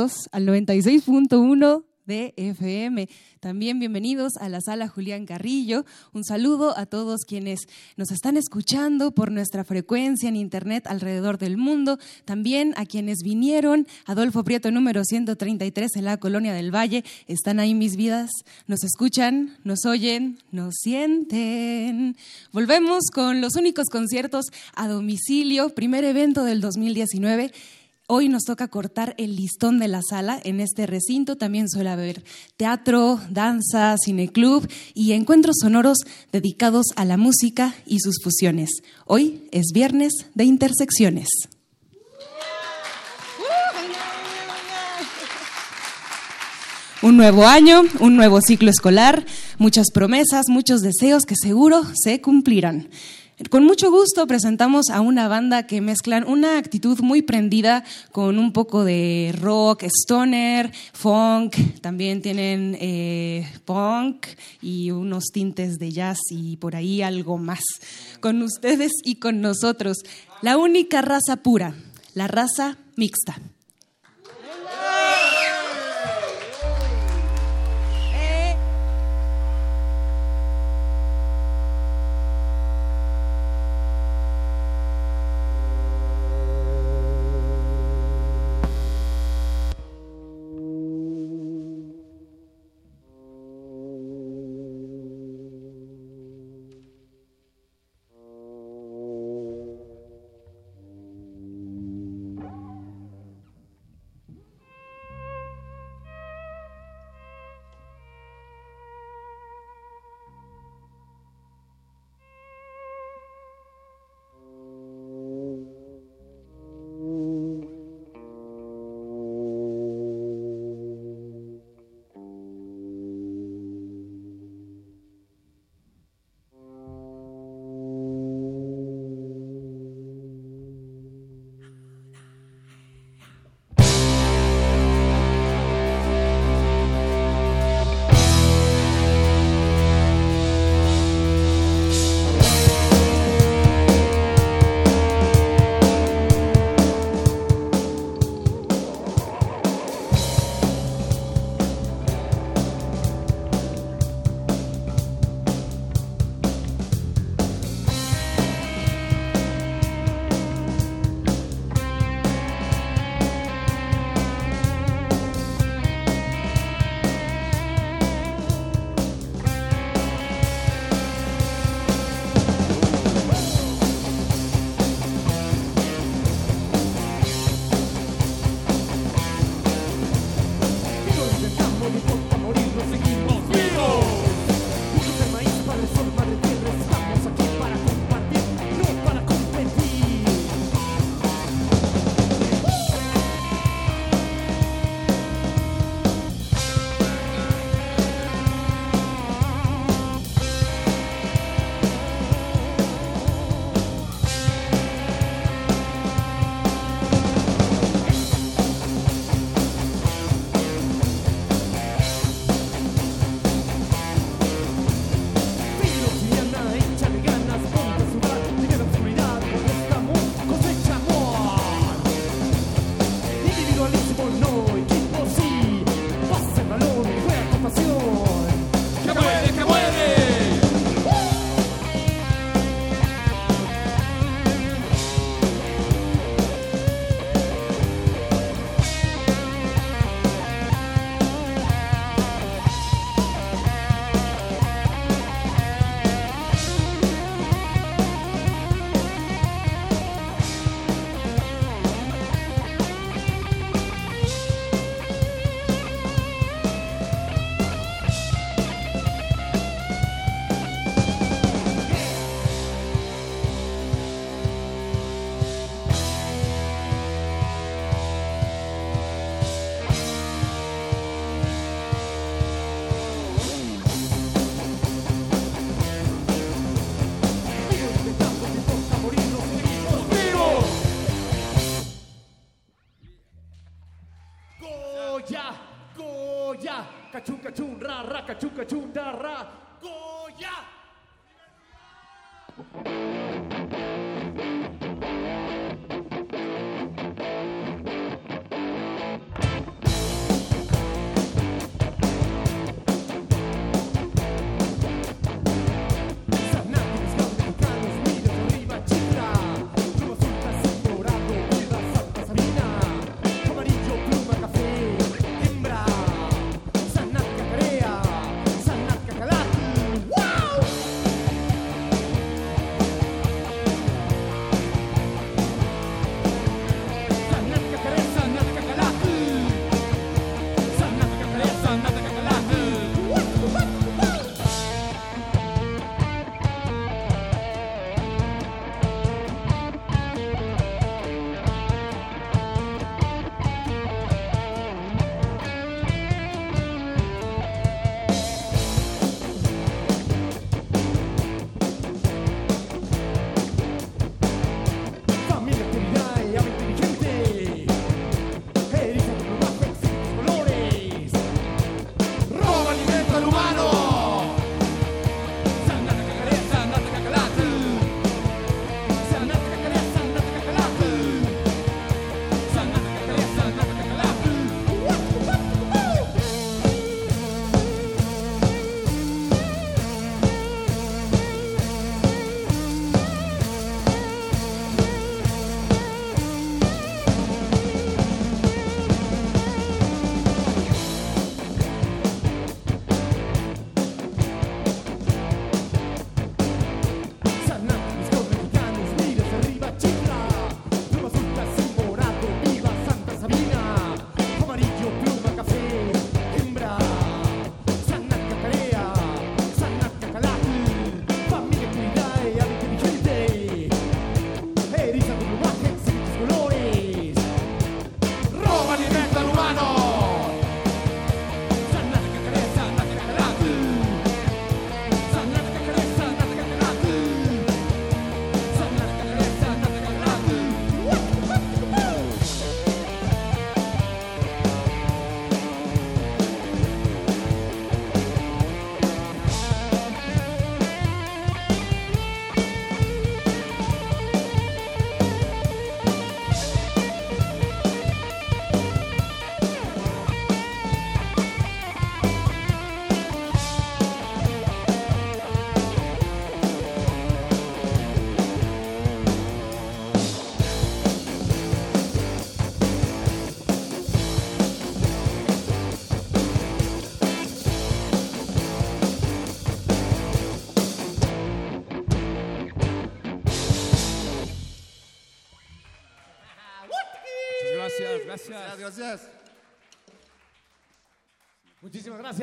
Al 96.1 de FM. También bienvenidos a la sala Julián Carrillo. Un saludo a todos quienes nos están escuchando por nuestra frecuencia en Internet alrededor del mundo. También a quienes vinieron. Adolfo Prieto número 133 en la Colonia del Valle. ¿Están ahí mis vidas? ¿Nos escuchan? ¿Nos oyen? ¿Nos sienten? Volvemos con los únicos conciertos a domicilio. Primer evento del 2019 Hoy nos toca cortar el listón de la sala. En este recinto también suele haber teatro, danza, cineclub y encuentros sonoros dedicados a la música y sus fusiones. Hoy es viernes de intersecciones. Un nuevo año, un nuevo ciclo escolar, muchas promesas, muchos deseos que seguro se cumplirán. Con mucho gusto presentamos a una banda que mezclan una actitud muy prendida con un poco de rock, stoner, funk, también tienen eh, punk y unos tintes de jazz y por ahí algo más. Con ustedes y con nosotros, la única raza pura, la raza mixta.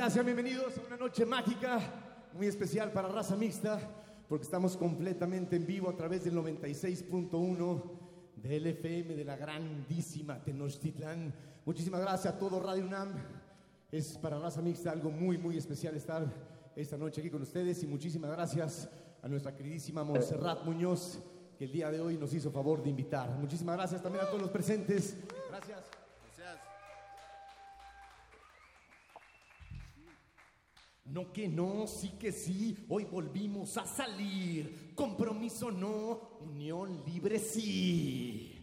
Gracias, sean bienvenidos a una noche mágica, muy especial para raza mixta, porque estamos completamente en vivo a través del 96.1 del FM de la grandísima Tenochtitlán. Muchísimas gracias a todo Radio UNAM. Es para raza mixta algo muy, muy especial estar esta noche aquí con ustedes y muchísimas gracias a nuestra queridísima Montserrat Muñoz, que el día de hoy nos hizo favor de invitar. Muchísimas gracias también a todos los presentes. Gracias. No que no, sí que sí, hoy volvimos a salir. Compromiso no, unión libre sí.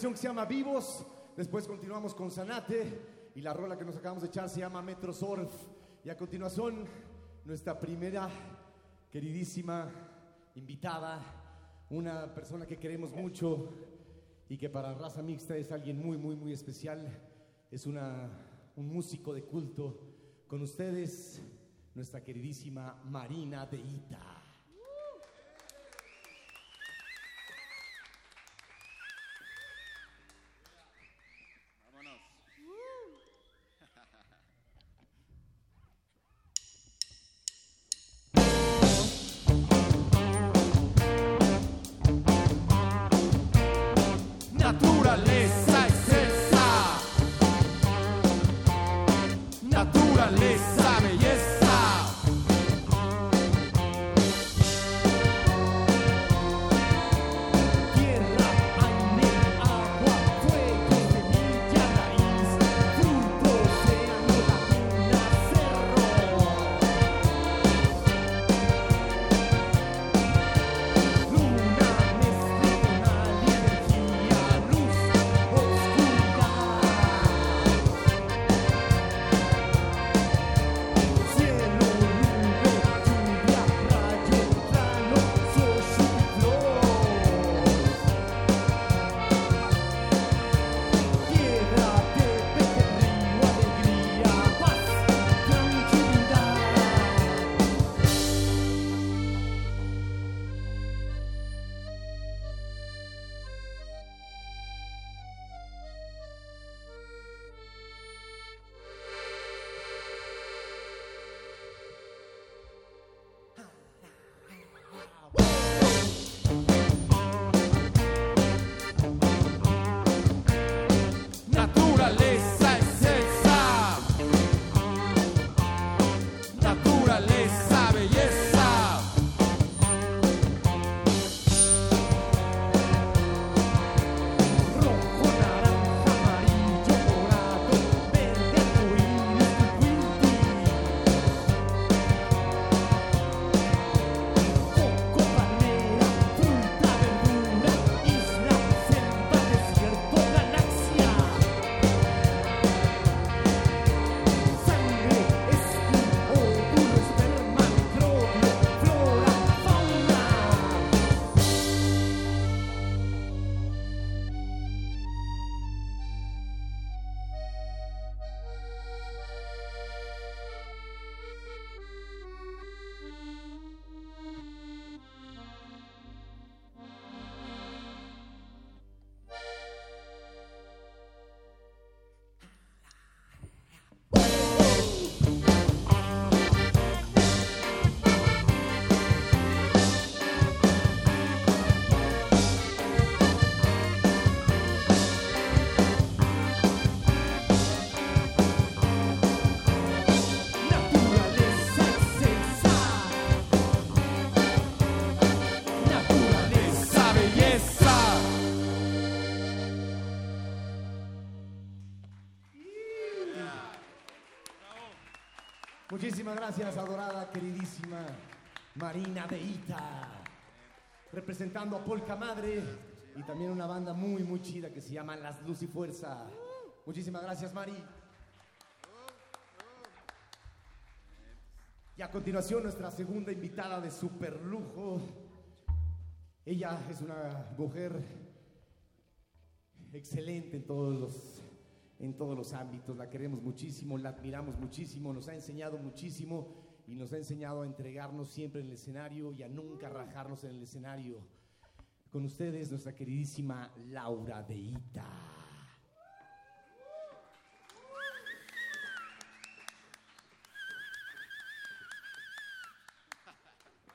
Canción que se llama Vivos. Después continuamos con Sanate. Y la rola que nos acabamos de echar se llama Metro Surf. Y a continuación, nuestra primera queridísima invitada. Una persona que queremos mucho y que para raza mixta es alguien muy, muy, muy especial. Es una, un músico de culto. Con ustedes, nuestra queridísima Marina de Ita. fortaleza. Gracias, adorada, queridísima Marina de Ita. Representando a Polka Madre y también una banda muy, muy chida que se llama Las Luz y Fuerza. Muchísimas gracias, Mari. Y a continuación, nuestra segunda invitada de super lujo. Ella es una mujer excelente en todos los en todos los ámbitos, la queremos muchísimo, la admiramos muchísimo, nos ha enseñado muchísimo y nos ha enseñado a entregarnos siempre en el escenario y a nunca rajarnos en el escenario. Con ustedes, nuestra queridísima Laura de Ita.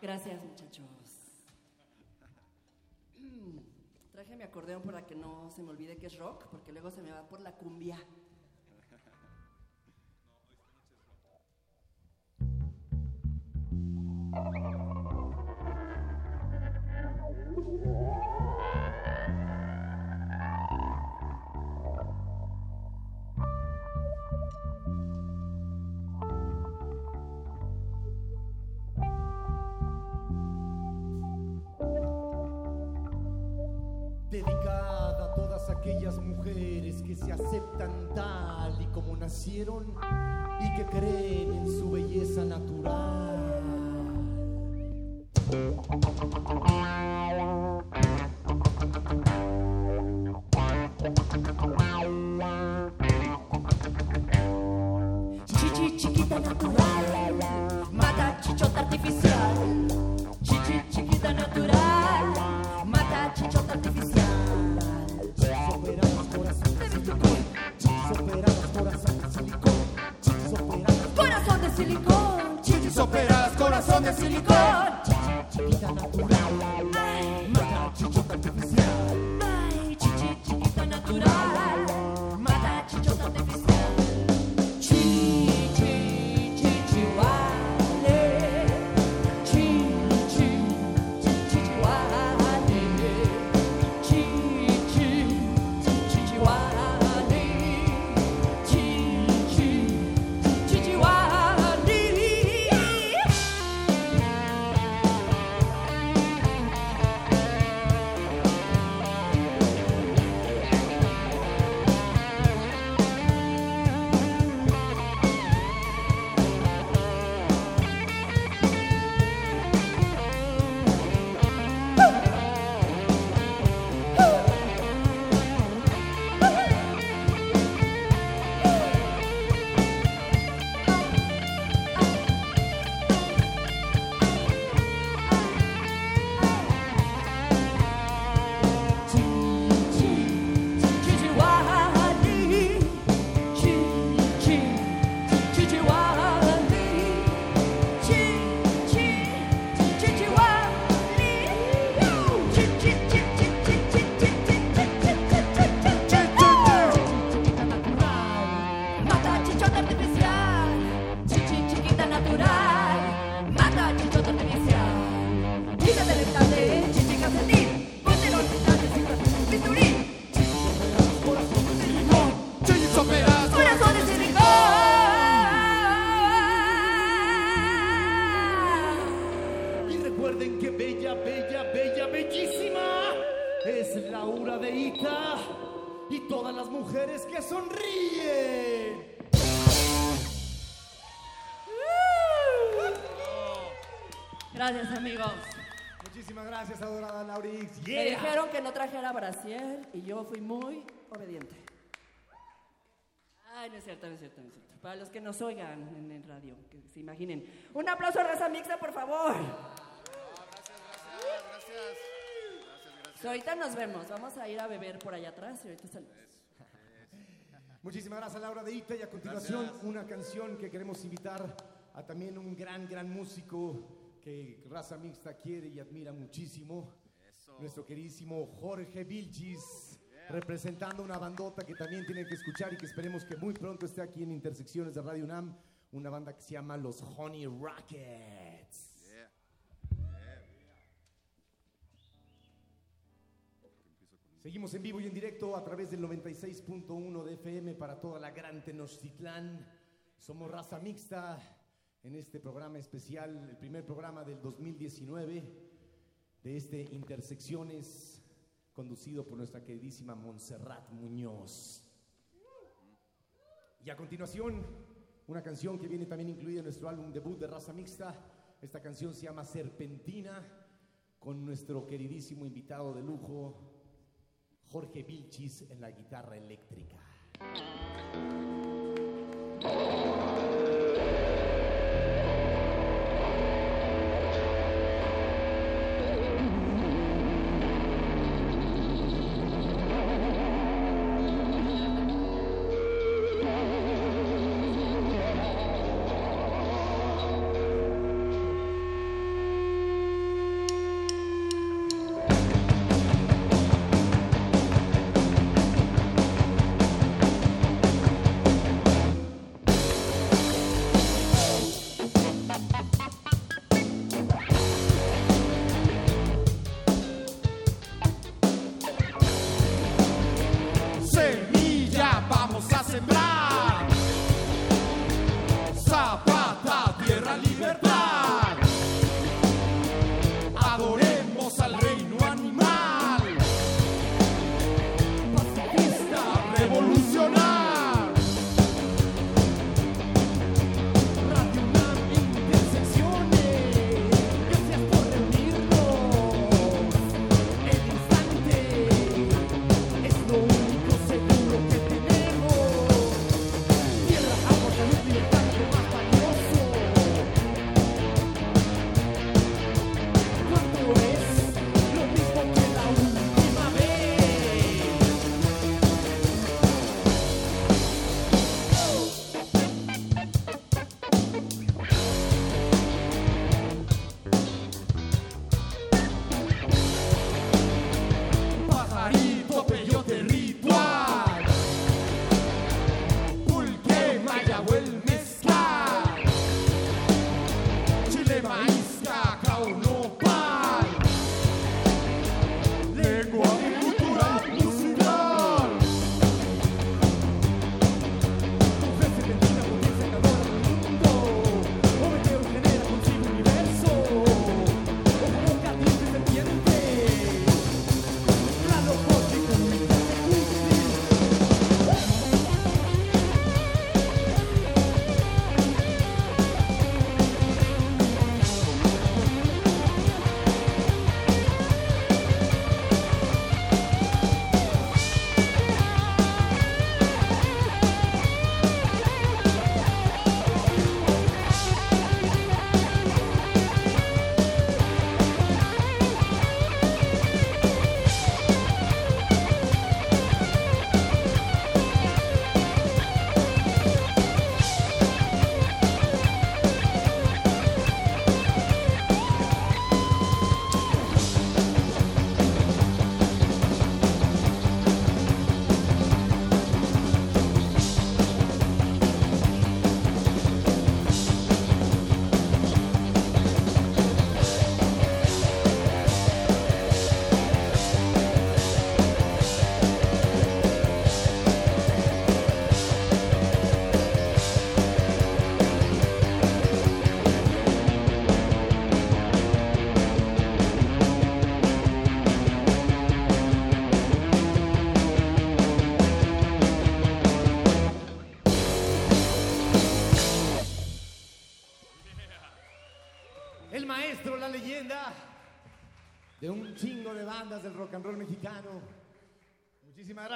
Gracias, muchachos. Traje mi acordeón para que no se me olvide que es rock, porque luego se me va por la cumbia. Aquellas mujeres que se aceptan tal y como nacieron y que creen en su belleza natural. Y yo fui muy obediente. Ay, no es cierto, no es cierto, no es cierto. Para los que nos oigan en el radio, que se imaginen. Un aplauso a Raza Mixta, por favor. So, ahorita nos vemos. Vamos a ir a beber por allá atrás y ahorita salimos. Muchísimas gracias, Laura de Ita. Y a continuación, una canción que queremos invitar a también un gran, gran músico que Raza Mixta quiere y admira muchísimo. Nuestro queridísimo Jorge Vilchis, representando una bandota que también tienen que escuchar y que esperemos que muy pronto esté aquí en Intersecciones de Radio UNAM. Una banda que se llama Los Honey Rockets. Seguimos en vivo y en directo a través del 96.1 de FM para toda la gran Tenochtitlán. Somos raza mixta en este programa especial, el primer programa del 2019 de este Intersecciones, conducido por nuestra queridísima Montserrat Muñoz. Y a continuación, una canción que viene también incluida en nuestro álbum debut de Raza Mixta. Esta canción se llama Serpentina, con nuestro queridísimo invitado de lujo, Jorge Vilchis, en la guitarra eléctrica.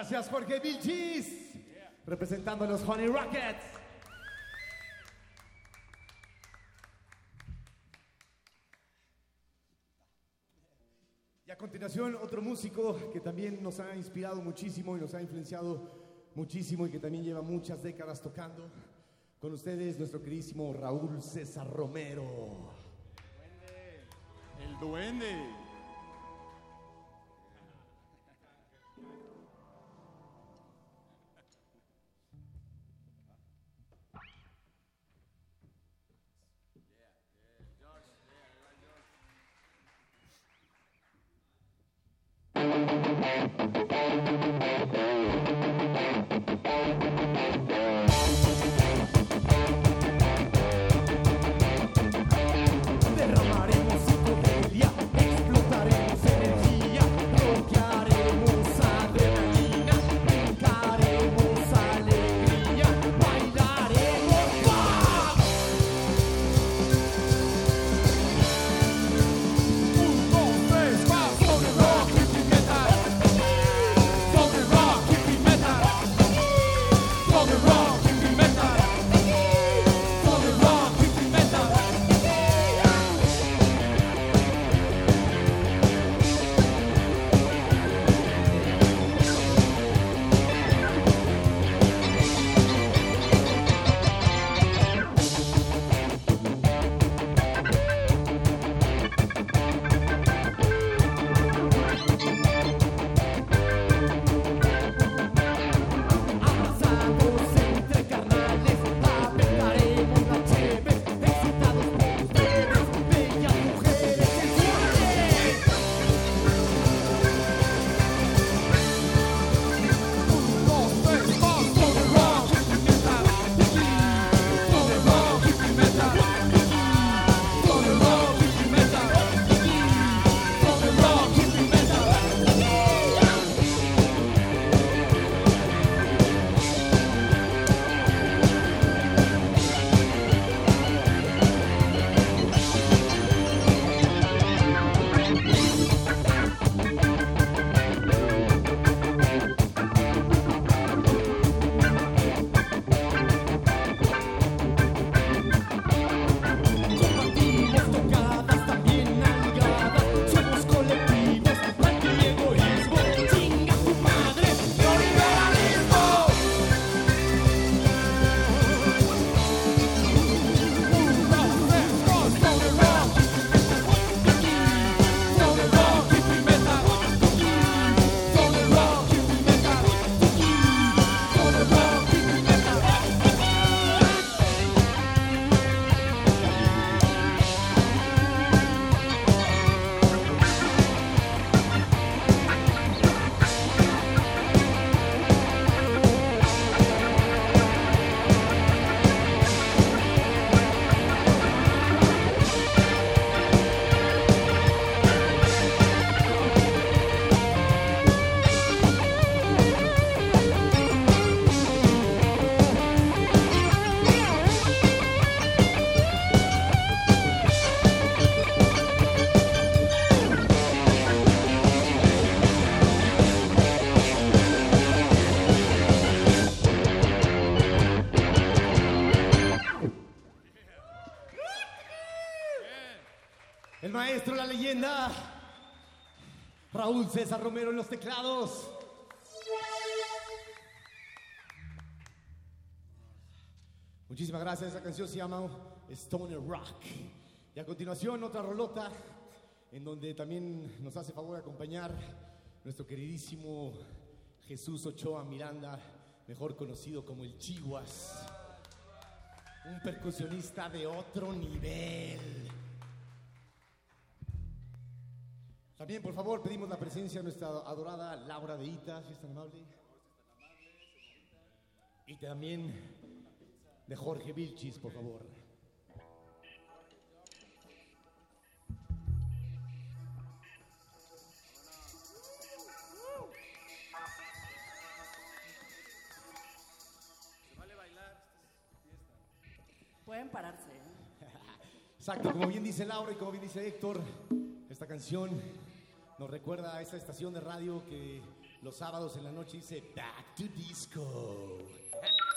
Gracias, Jorge Vilchis, representando a los Honey Rockets. Y a continuación, otro músico que también nos ha inspirado muchísimo y nos ha influenciado muchísimo y que también lleva muchas décadas tocando. Con ustedes, nuestro queridísimo Raúl César Romero. El duende. Thank Raúl César Romero en los teclados. Muchísimas gracias. Esa canción se llama Stoner Rock. Y a continuación otra rolota en donde también nos hace favor de acompañar nuestro queridísimo Jesús Ochoa Miranda, mejor conocido como el Chihuas. Un percusionista de otro nivel. También, por favor, pedimos la presencia de nuestra adorada Laura de Ita, si es tan amable. Y también de Jorge Vilchis, por favor. Pueden pararse. ¿eh? Exacto, como bien dice Laura y como bien dice Héctor, esta canción nos recuerda a esta estación de radio que los sábados en la noche dice Back to Disco.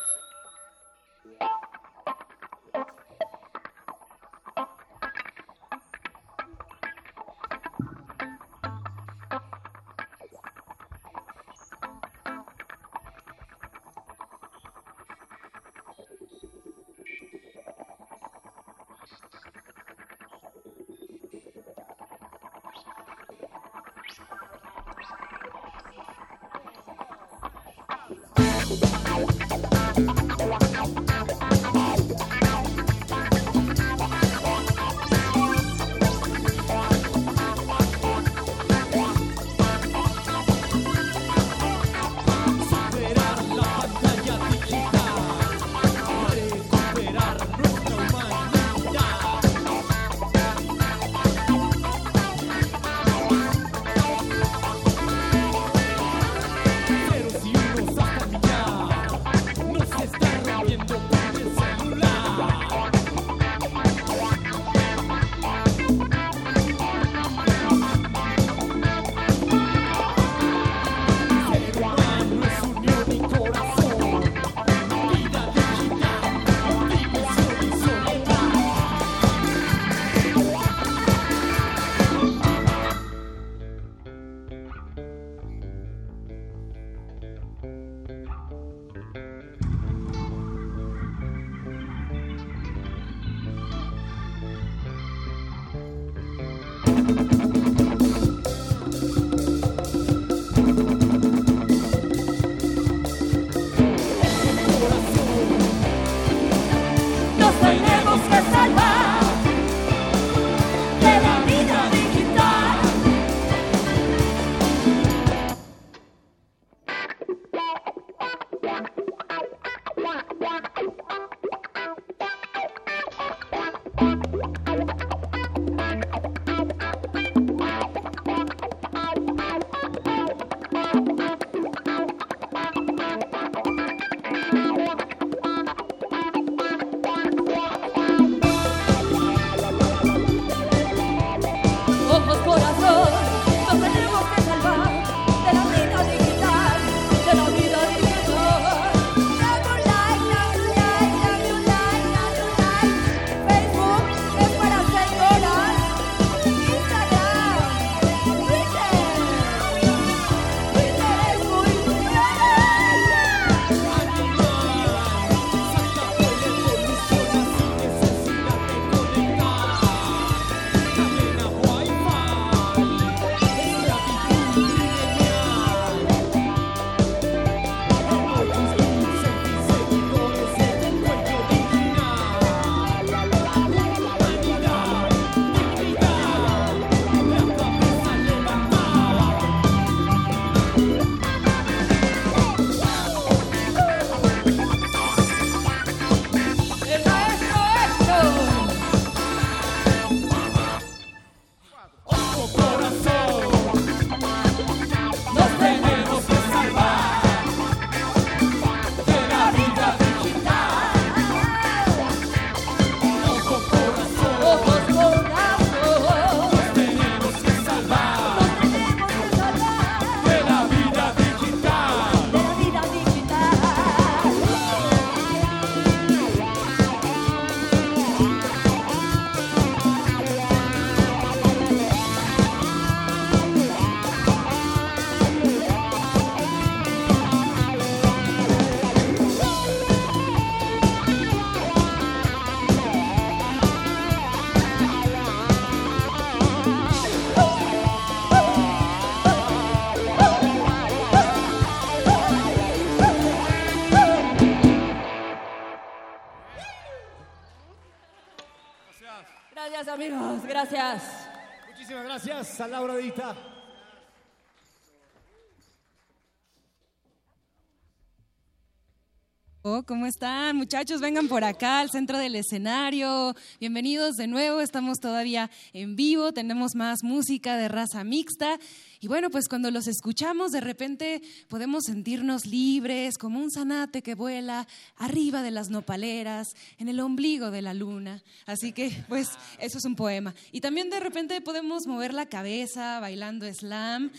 Oh, ¿Cómo están muchachos? Vengan por acá al centro del escenario. Bienvenidos de nuevo. Estamos todavía en vivo. Tenemos más música de raza mixta. Y bueno, pues cuando los escuchamos, de repente podemos sentirnos libres, como un zanate que vuela arriba de las nopaleras, en el ombligo de la luna. Así que, pues, eso es un poema. Y también de repente podemos mover la cabeza bailando slam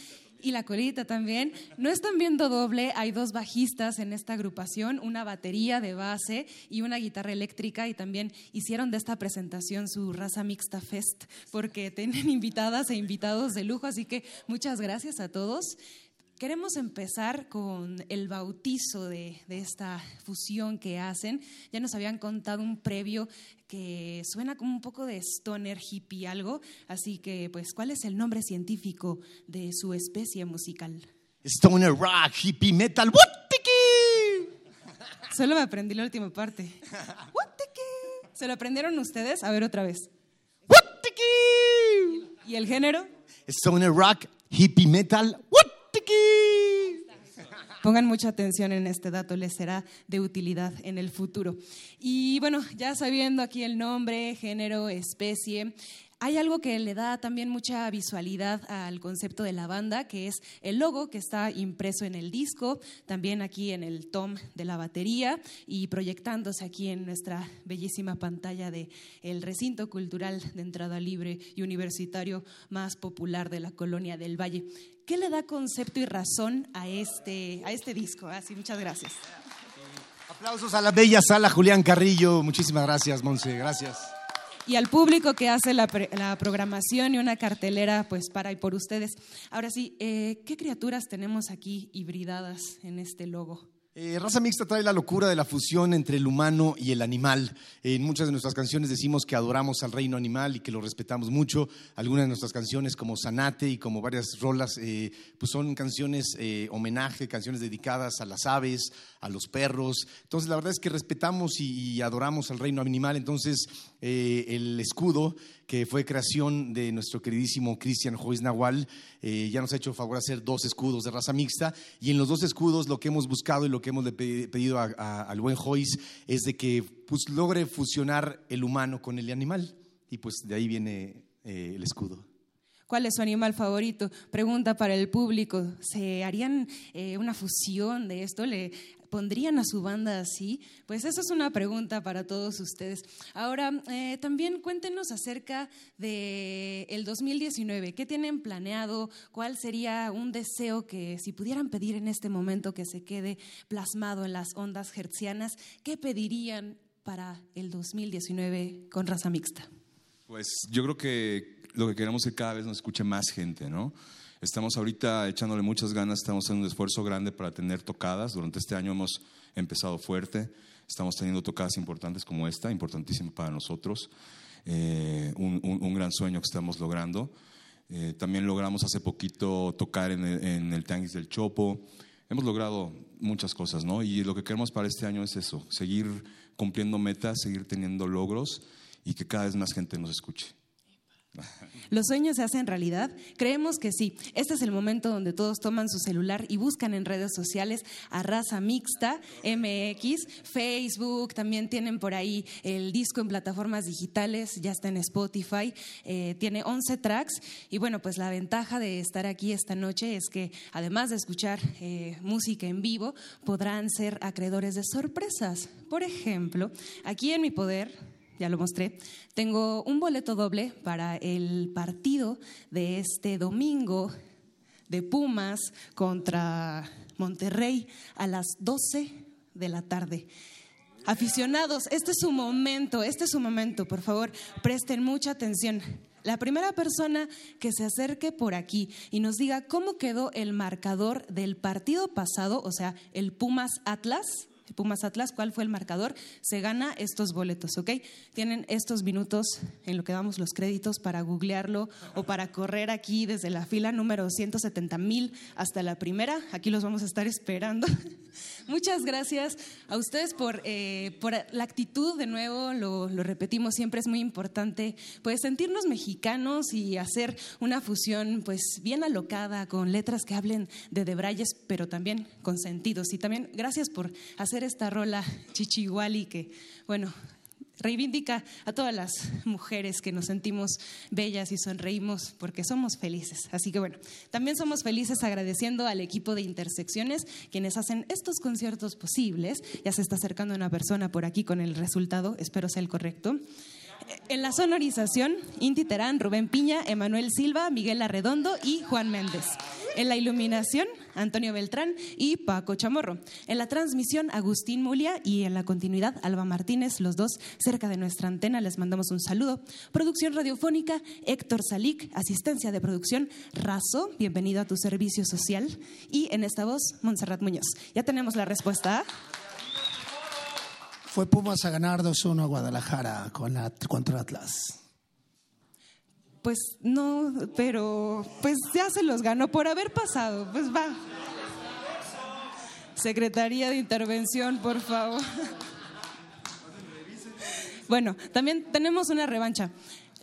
y la colita también. No están viendo doble, hay dos bajistas en esta agrupación, una batería de base y una guitarra eléctrica y también hicieron de esta presentación su raza mixta fest porque tienen invitadas e invitados de lujo, así que muchas gracias a todos. Queremos empezar con el bautizo de, de, esta fusión que hacen. Ya nos habían contado un previo que suena como un poco de stoner hippie algo, así que pues, ¿cuál es el nombre científico de su especie musical? Stoner rock, hippie metal, ¡Wutiki! Solo me aprendí la última parte. ¡Wutiki! ¿Se lo aprendieron ustedes? A ver otra vez. ¡Wutiki! ¿Y el género? Stoner rock, hippie metal. Pongan mucha atención en este dato, les será de utilidad en el futuro. Y bueno, ya sabiendo aquí el nombre, género, especie, hay algo que le da también mucha visualidad al concepto de la banda, que es el logo que está impreso en el disco, también aquí en el tom de la batería y proyectándose aquí en nuestra bellísima pantalla de el recinto cultural de entrada libre y universitario más popular de la colonia del Valle. ¿Qué le da concepto y razón a este, a este disco? Así, muchas gracias. Aplausos a la bella sala Julián Carrillo. Muchísimas gracias, Monse. Gracias. Y al público que hace la, la, programación y una cartelera, pues para y por ustedes. Ahora sí, eh, ¿qué criaturas tenemos aquí hibridadas en este logo? Eh, Raza Mixta trae la locura de la fusión entre el humano y el animal. en muchas de nuestras canciones decimos que adoramos al reino animal y que lo respetamos mucho. Algunas de nuestras canciones, como Sanate y como varias rolas, eh, pues son canciones eh, homenaje, canciones dedicadas a las aves, a los perros. Entonces, la verdad es que respetamos y, adoramos al reino animal. Entonces, el escudo que fue creación de nuestro queridísimo Cristian Jois Nahual, eh, ya nos ha hecho favor hacer dos escudos de raza mixta y en los dos escudos lo que hemos buscado y lo que hemos pedido al buen Jois es de que pues, logre fusionar el humano con el animal y pues de ahí viene eh, el escudo. ¿Cuál es su animal favorito? Pregunta para el público. ¿Se harían eh, una fusión de esto? ¿Le pondrían a su banda así? Pues esa es una pregunta para todos ustedes. Ahora, eh, también cuéntenos acerca del el 2019. ¿Qué tienen planeado? ¿Cuál sería un deseo que si pudieran pedir en este momento que se quede plasmado en las ondas hertzianas, qué pedirían para el 2019 con raza mixta? Pues yo creo que lo que queremos es que cada vez nos escuche más gente, ¿no? Estamos ahorita echándole muchas ganas, estamos haciendo un esfuerzo grande para tener tocadas. Durante este año hemos empezado fuerte, estamos teniendo tocadas importantes como esta, importantísima para nosotros. Eh, un, un, gran sueño que estamos logrando. Eh, también logramos hace poquito tocar en el, en el Tanguis del Chopo. Hemos logrado muchas cosas, ¿no? Y lo que queremos para este año es eso, seguir cumpliendo metas, seguir teniendo logros y que cada vez más gente nos escuche. ¿Los sueños se hacen realidad? Creemos que sí. Este es el momento donde todos toman su celular y buscan en redes sociales a Raza Mixta, MX, Facebook, también tienen por ahí el disco en plataformas digitales, ya está en Spotify, eh, tiene 11 tracks y bueno, pues la ventaja de estar aquí esta noche es que además de escuchar eh, música en vivo, podrán ser acreedores de sorpresas. Por ejemplo, aquí en mi poder ya lo mostré, tengo un boleto doble para el partido de este domingo de Pumas contra Monterrey a las 12 de la tarde. Aficionados, este es su momento, este es su momento, por favor, presten mucha atención. La primera persona que se acerque por aquí y nos diga cómo quedó el marcador del partido pasado, o sea, el Pumas Atlas, Pumas Atlas, cuál fue el marcador, se gana estos boletos, ¿ok? Tienen estos minutos en lo que damos los créditos para googlearlo o para correr aquí desde la fila número 170 mil hasta la primera. Aquí los vamos a estar esperando. Muchas gracias a ustedes por, eh, por la actitud, de nuevo, lo, lo repetimos, siempre es muy importante, pues sentirnos mexicanos y hacer una fusión, pues bien alocada, con letras que hablen de debrayes, pero también con sentidos. Y también gracias por hacer esta rola chichihuali que, bueno, reivindica a todas las mujeres que nos sentimos bellas y sonreímos porque somos felices. Así que bueno, también somos felices agradeciendo al equipo de Intersecciones quienes hacen estos conciertos posibles. Ya se está acercando una persona por aquí con el resultado, espero sea el correcto. En la sonorización, Inti Terán, Rubén Piña, Emanuel Silva, Miguel Arredondo y Juan Méndez. En la iluminación, Antonio Beltrán y Paco Chamorro. En la transmisión, Agustín Mulia y en la continuidad, Alba Martínez, los dos cerca de nuestra antena. Les mandamos un saludo. Producción radiofónica, Héctor Salic. Asistencia de producción, Razo. Bienvenido a tu servicio social. Y en esta voz, Montserrat Muñoz. Ya tenemos la respuesta. Fue Pumas a ganar 2-1 a Guadalajara con la, contra Atlas. Pues no, pero pues ya se los ganó por haber pasado. Pues va. Secretaría de Intervención, por favor. Bueno, también tenemos una revancha.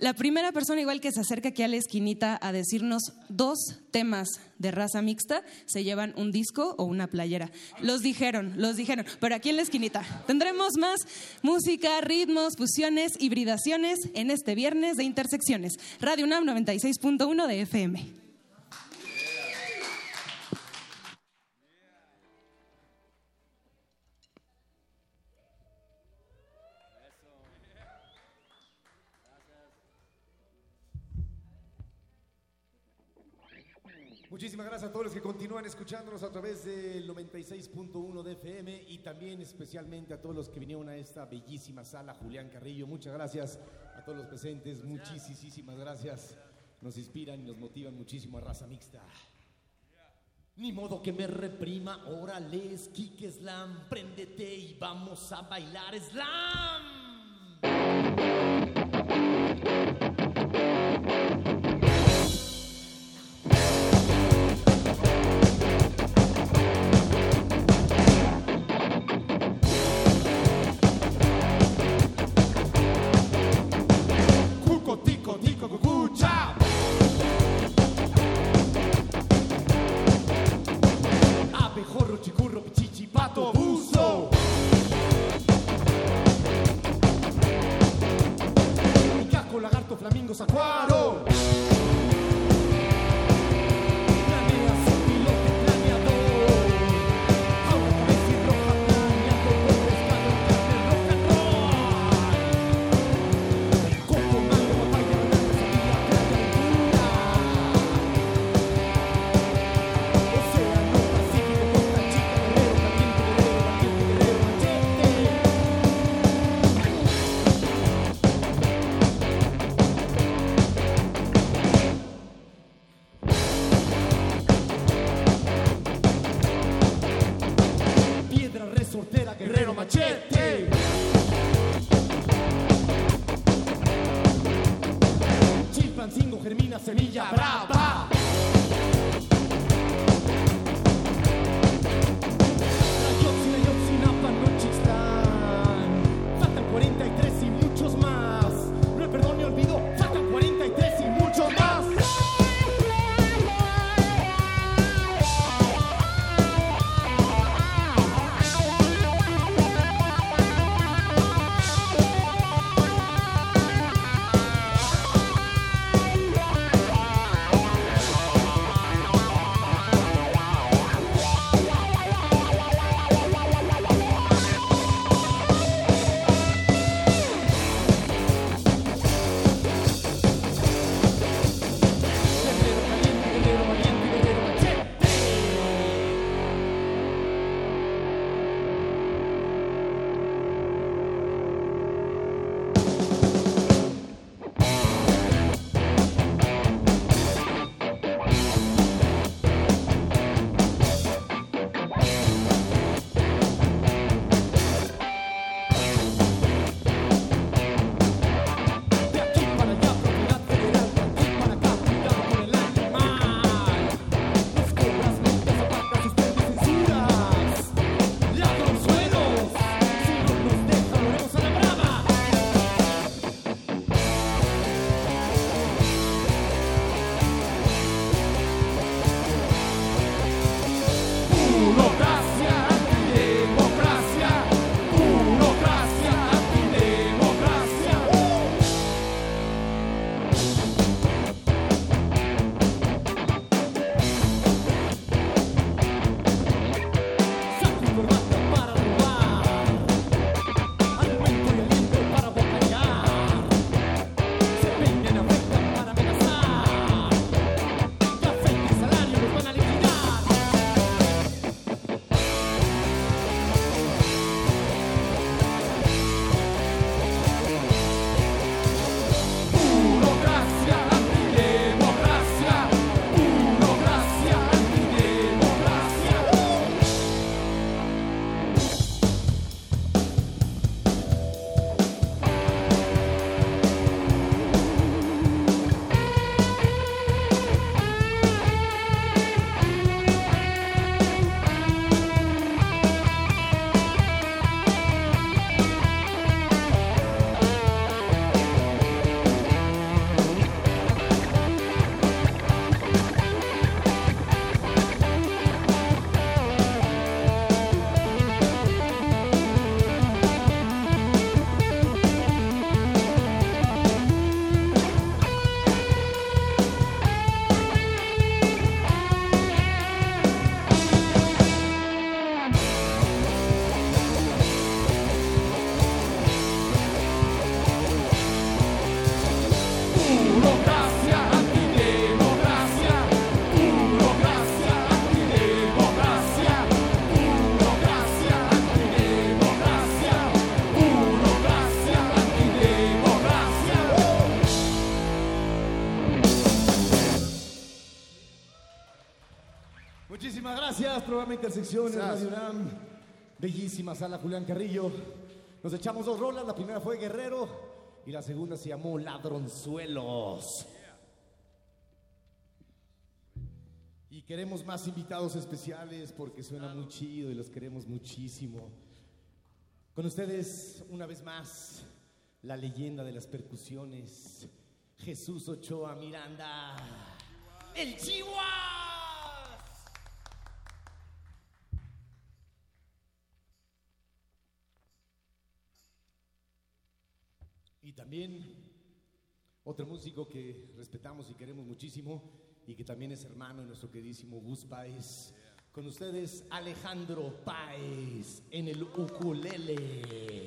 La primera persona igual que se acerca aquí a la esquinita a decirnos dos temas de raza mixta, se llevan un disco o una playera. Los dijeron, los dijeron, pero aquí en la esquinita. Tendremos más música, ritmos, fusiones, hibridaciones en este viernes de Intersecciones. Radio UNAM 96.1 de FM. Muchísimas gracias a todos los que continúan escuchándonos a través del 96.1 de FM y también especialmente a todos los que vinieron a esta bellísima sala, Julián Carrillo. Muchas gracias a todos los presentes, muchísimas gracias. Nos inspiran y nos motivan muchísimo a raza mixta. Ni modo que me reprima, órale, Kike Slam, préndete y vamos a bailar Slam. Programa Intersecciones, Radio UNAM. Bellísima sala Julián Carrillo. Nos echamos dos rolas, la primera fue Guerrero y la segunda se llamó Ladronzuelos. Y queremos más invitados especiales porque suena muy chido y los queremos muchísimo. Con ustedes, una vez más, la leyenda de las percusiones, Jesús Ochoa Miranda, el Chihuahua. Y también otro músico que respetamos y queremos muchísimo y que también es hermano de nuestro queridísimo Gus Páez. Con ustedes Alejandro Páez en el ukulele.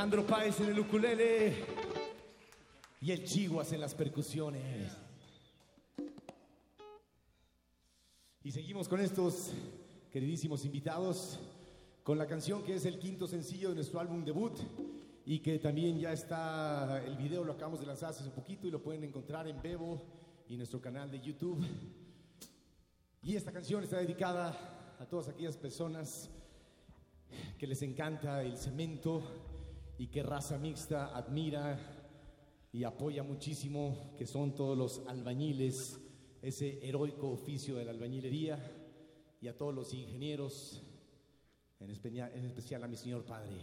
Alejandro Páez en el ukulele y el Chihuas en las percusiones. Y seguimos con estos queridísimos invitados con la canción que es el quinto sencillo de nuestro álbum debut y que también ya está, el video lo acabamos de lanzar hace un poquito y lo pueden encontrar en Bebo y nuestro canal de YouTube. Y esta canción está dedicada a todas aquellas personas que les encanta el cemento y que raza mixta admira y apoya muchísimo, que son todos los albañiles, ese heroico oficio de la albañilería, y a todos los ingenieros, en especial, en especial a mi señor padre.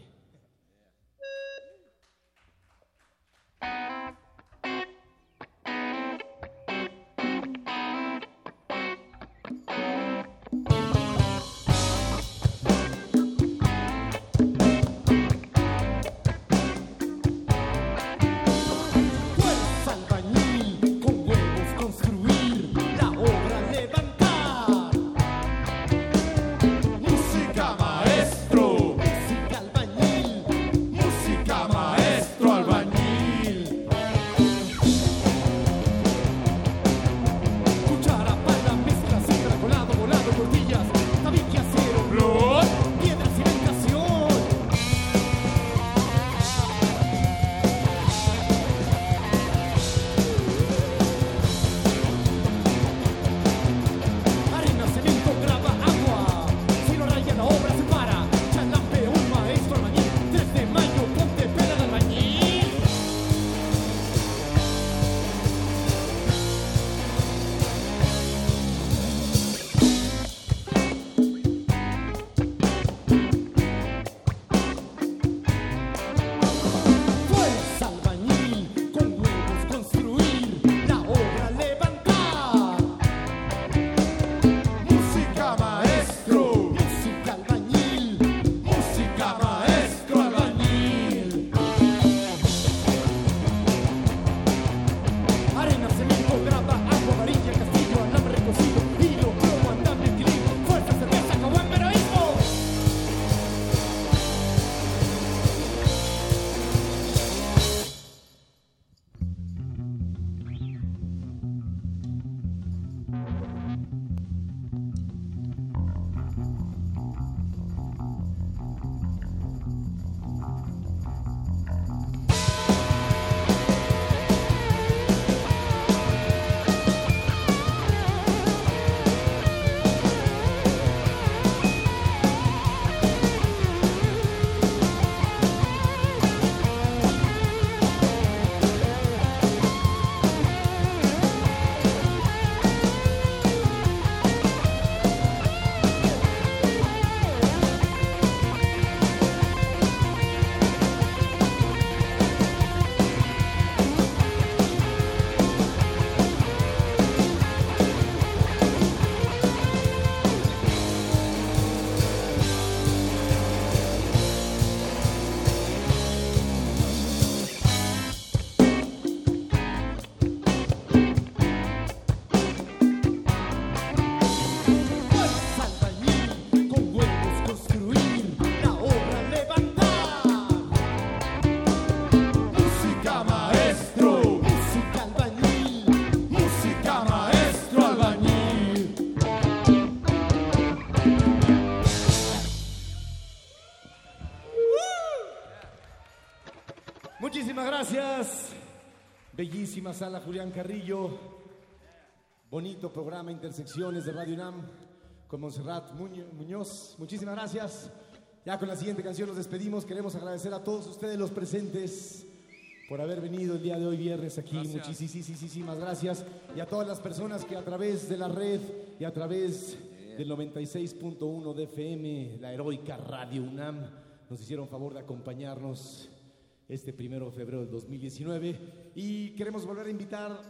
Bellísima sala Julián Carrillo. Bonito programa Intersecciones de Radio UNAM con Monserrat Muño- Muñoz. Muchísimas gracias. Ya con la siguiente canción nos despedimos. Queremos agradecer a todos ustedes los presentes por haber venido el día de hoy viernes aquí. Muchísimas gracias. Y a todas las personas que a través de la red y a través del 96.1 de FM, la heroica Radio UNAM, nos hicieron favor de acompañarnos este primero de febrero del 2019. Y queremos volver a invitar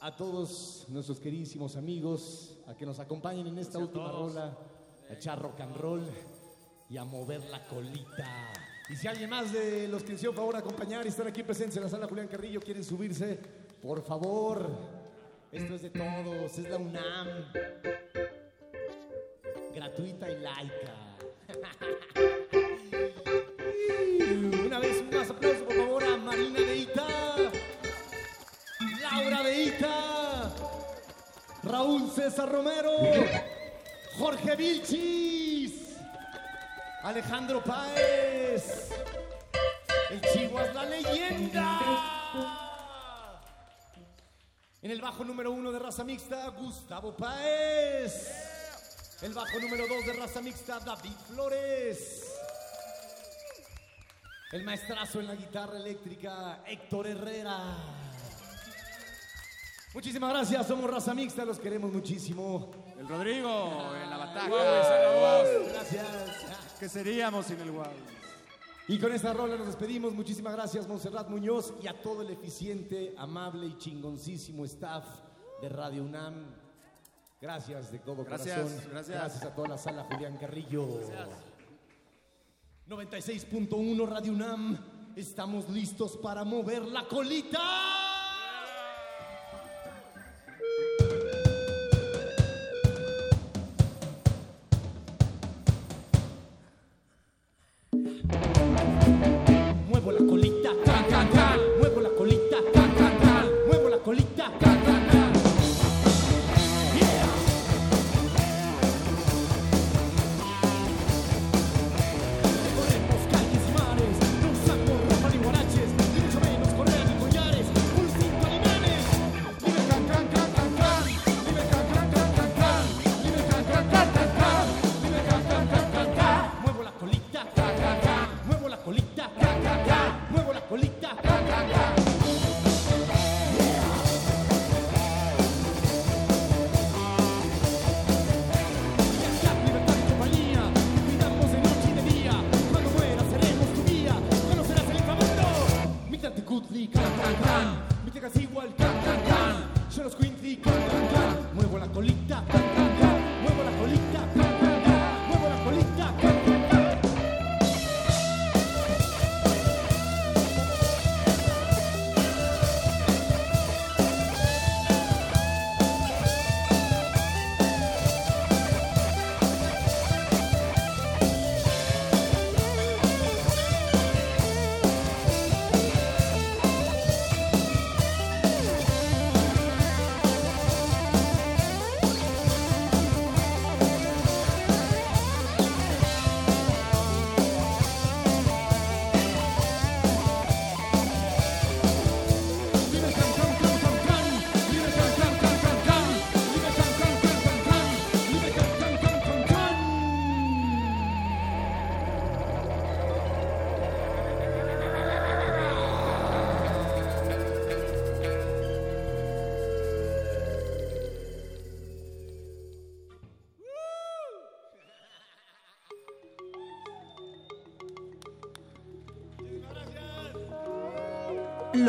a todos nuestros queridísimos amigos a que nos acompañen en esta última rola, a echar rock and roll y a mover la colita. Y si alguien más de los que hicieron favor acompañar y estar aquí presentes en la sala Julián Carrillo quieren subirse, por favor. Esto es de todos, es la UNAM. Gratuita y laica. Una vez más aplauso, por favor, a Marina Deita, Laura Deita, Raúl César Romero, Jorge Vilchis, Alejandro Páez, el Chihuahua la leyenda. En el bajo número uno de raza mixta, Gustavo Páez. El bajo número dos de raza mixta, David Flores. El maestrazo en la guitarra eléctrica, Héctor Herrera. Muchísimas gracias, somos raza mixta, los queremos muchísimo. El Rodrigo en la bataca. Gracias. ¿Qué seríamos sin el wow? Y con esta rola nos despedimos. Muchísimas gracias, Monserrat Muñoz, y a todo el eficiente, amable y chingoncísimo staff de Radio UNAM. Gracias de todo Gracias, corazón. gracias. Gracias a toda la sala Julián Carrillo. 96.1 Radio UNAM. Estamos listos para mover la colita.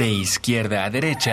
De izquierda a derecha.